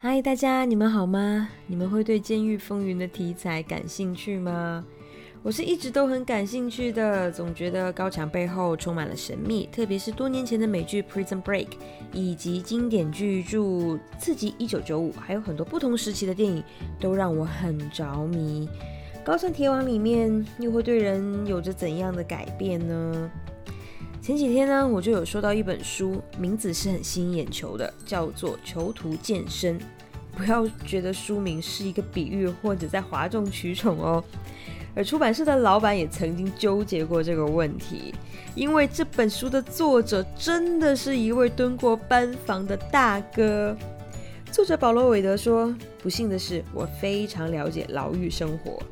嗨，大家，你们好吗？你们会对监狱风云的题材感兴趣吗？我是一直都很感兴趣的，总觉得高墙背后充满了神秘，特别是多年前的美剧《Prison Break》，以及经典巨著《刺激一九九五》，还有很多不同时期的电影，都让我很着迷。高山铁网里面又会对人有着怎样的改变呢？前几天呢，我就有收到一本书，名字是很吸引眼球的，叫做《囚徒健身》。不要觉得书名是一个比喻或者在哗众取宠哦。而出版社的老板也曾经纠结过这个问题，因为这本书的作者真的是一位蹲过班房的大哥。作者保罗·韦德说：“不幸的是，我非常了解牢狱生活。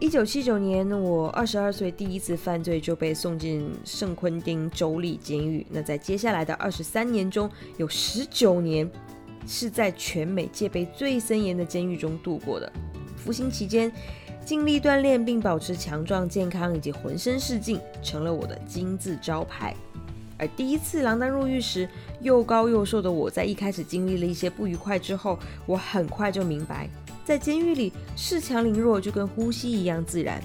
一九七九年，我二十二岁，第一次犯罪就被送进圣昆丁州立监狱。那在接下来的二十三年中，有十九年是在全美戒备最森严的监狱中度过的。服刑期间。”尽力锻炼并保持强壮健康以及浑身是劲，成了我的金字招牌。而第一次锒铛入狱时，又高又瘦的我在一开始经历了一些不愉快之后，我很快就明白，在监狱里恃强凌弱就跟呼吸一样自然。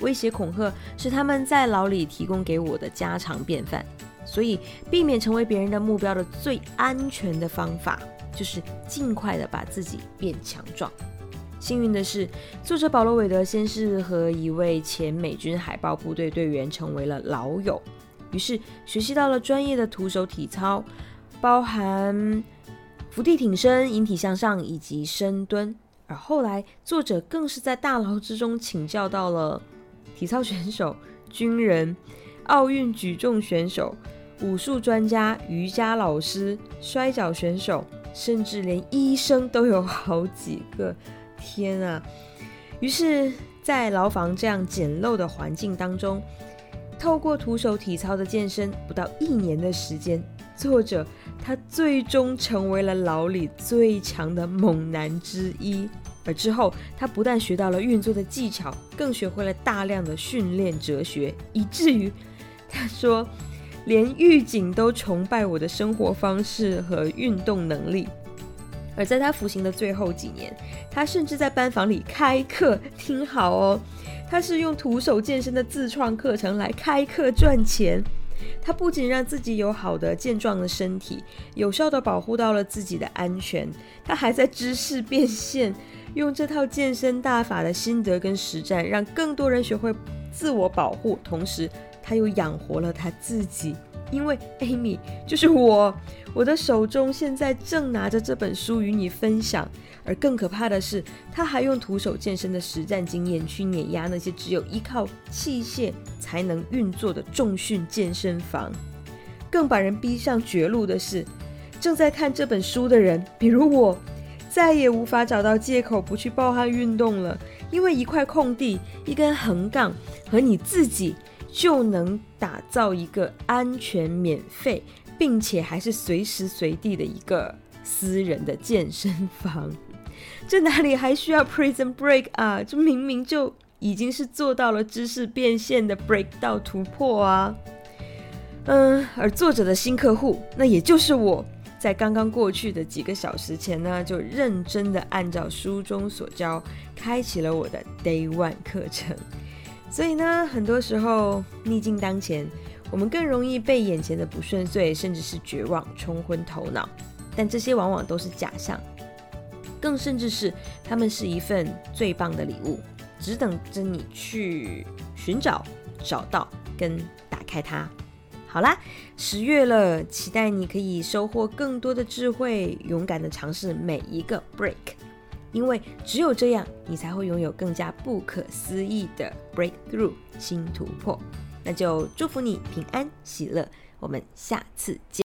威胁恐吓是他们在牢里提供给我的家常便饭，所以避免成为别人的目标的最安全的方法，就是尽快的把自己变强壮。幸运的是，作者保罗·韦德先是和一位前美军海豹部队队员成为了老友，于是学习到了专业的徒手体操，包含伏地挺身、引体向上以及深蹲。而后来，作者更是在大牢之中请教到了体操选手、军人、奥运举重选手、武术专家、瑜伽老师、摔跤选手，甚至连医生都有好几个。天啊！于是，在牢房这样简陋的环境当中，透过徒手体操的健身，不到一年的时间，作者他最终成为了牢里最强的猛男之一。而之后，他不但学到了运作的技巧，更学会了大量的训练哲学，以至于他说，连狱警都崇拜我的生活方式和运动能力。而在他服刑的最后几年，他甚至在班房里开课。听好哦，他是用徒手健身的自创课程来开课赚钱。他不仅让自己有好的健壮的身体，有效的保护到了自己的安全，他还在知识变现，用这套健身大法的心得跟实战，让更多人学会自我保护。同时，他又养活了他自己。因为 Amy 就是我，我的手中现在正拿着这本书与你分享。而更可怕的是，他还用徒手健身的实战经验去碾压那些只有依靠器械才能运作的重训健身房。更把人逼上绝路的是，正在看这本书的人，比如我，再也无法找到借口不去暴汗运动了，因为一块空地、一根横杠和你自己。就能打造一个安全、免费，并且还是随时随地的一个私人的健身房。这哪里还需要 Prison Break 啊？这明明就已经是做到了知识变现的 Break 到突破啊！嗯，而作者的新客户，那也就是我在刚刚过去的几个小时前呢，就认真的按照书中所教，开启了我的 Day One 课程。所以呢，很多时候逆境当前，我们更容易被眼前的不顺遂，甚至是绝望冲昏头脑。但这些往往都是假象，更甚至是他们是一份最棒的礼物，只等着你去寻找、找到跟打开它。好啦，十月了，期待你可以收获更多的智慧，勇敢的尝试每一个 break。因为只有这样，你才会拥有更加不可思议的 breakthrough 新突破。那就祝福你平安喜乐，我们下次见。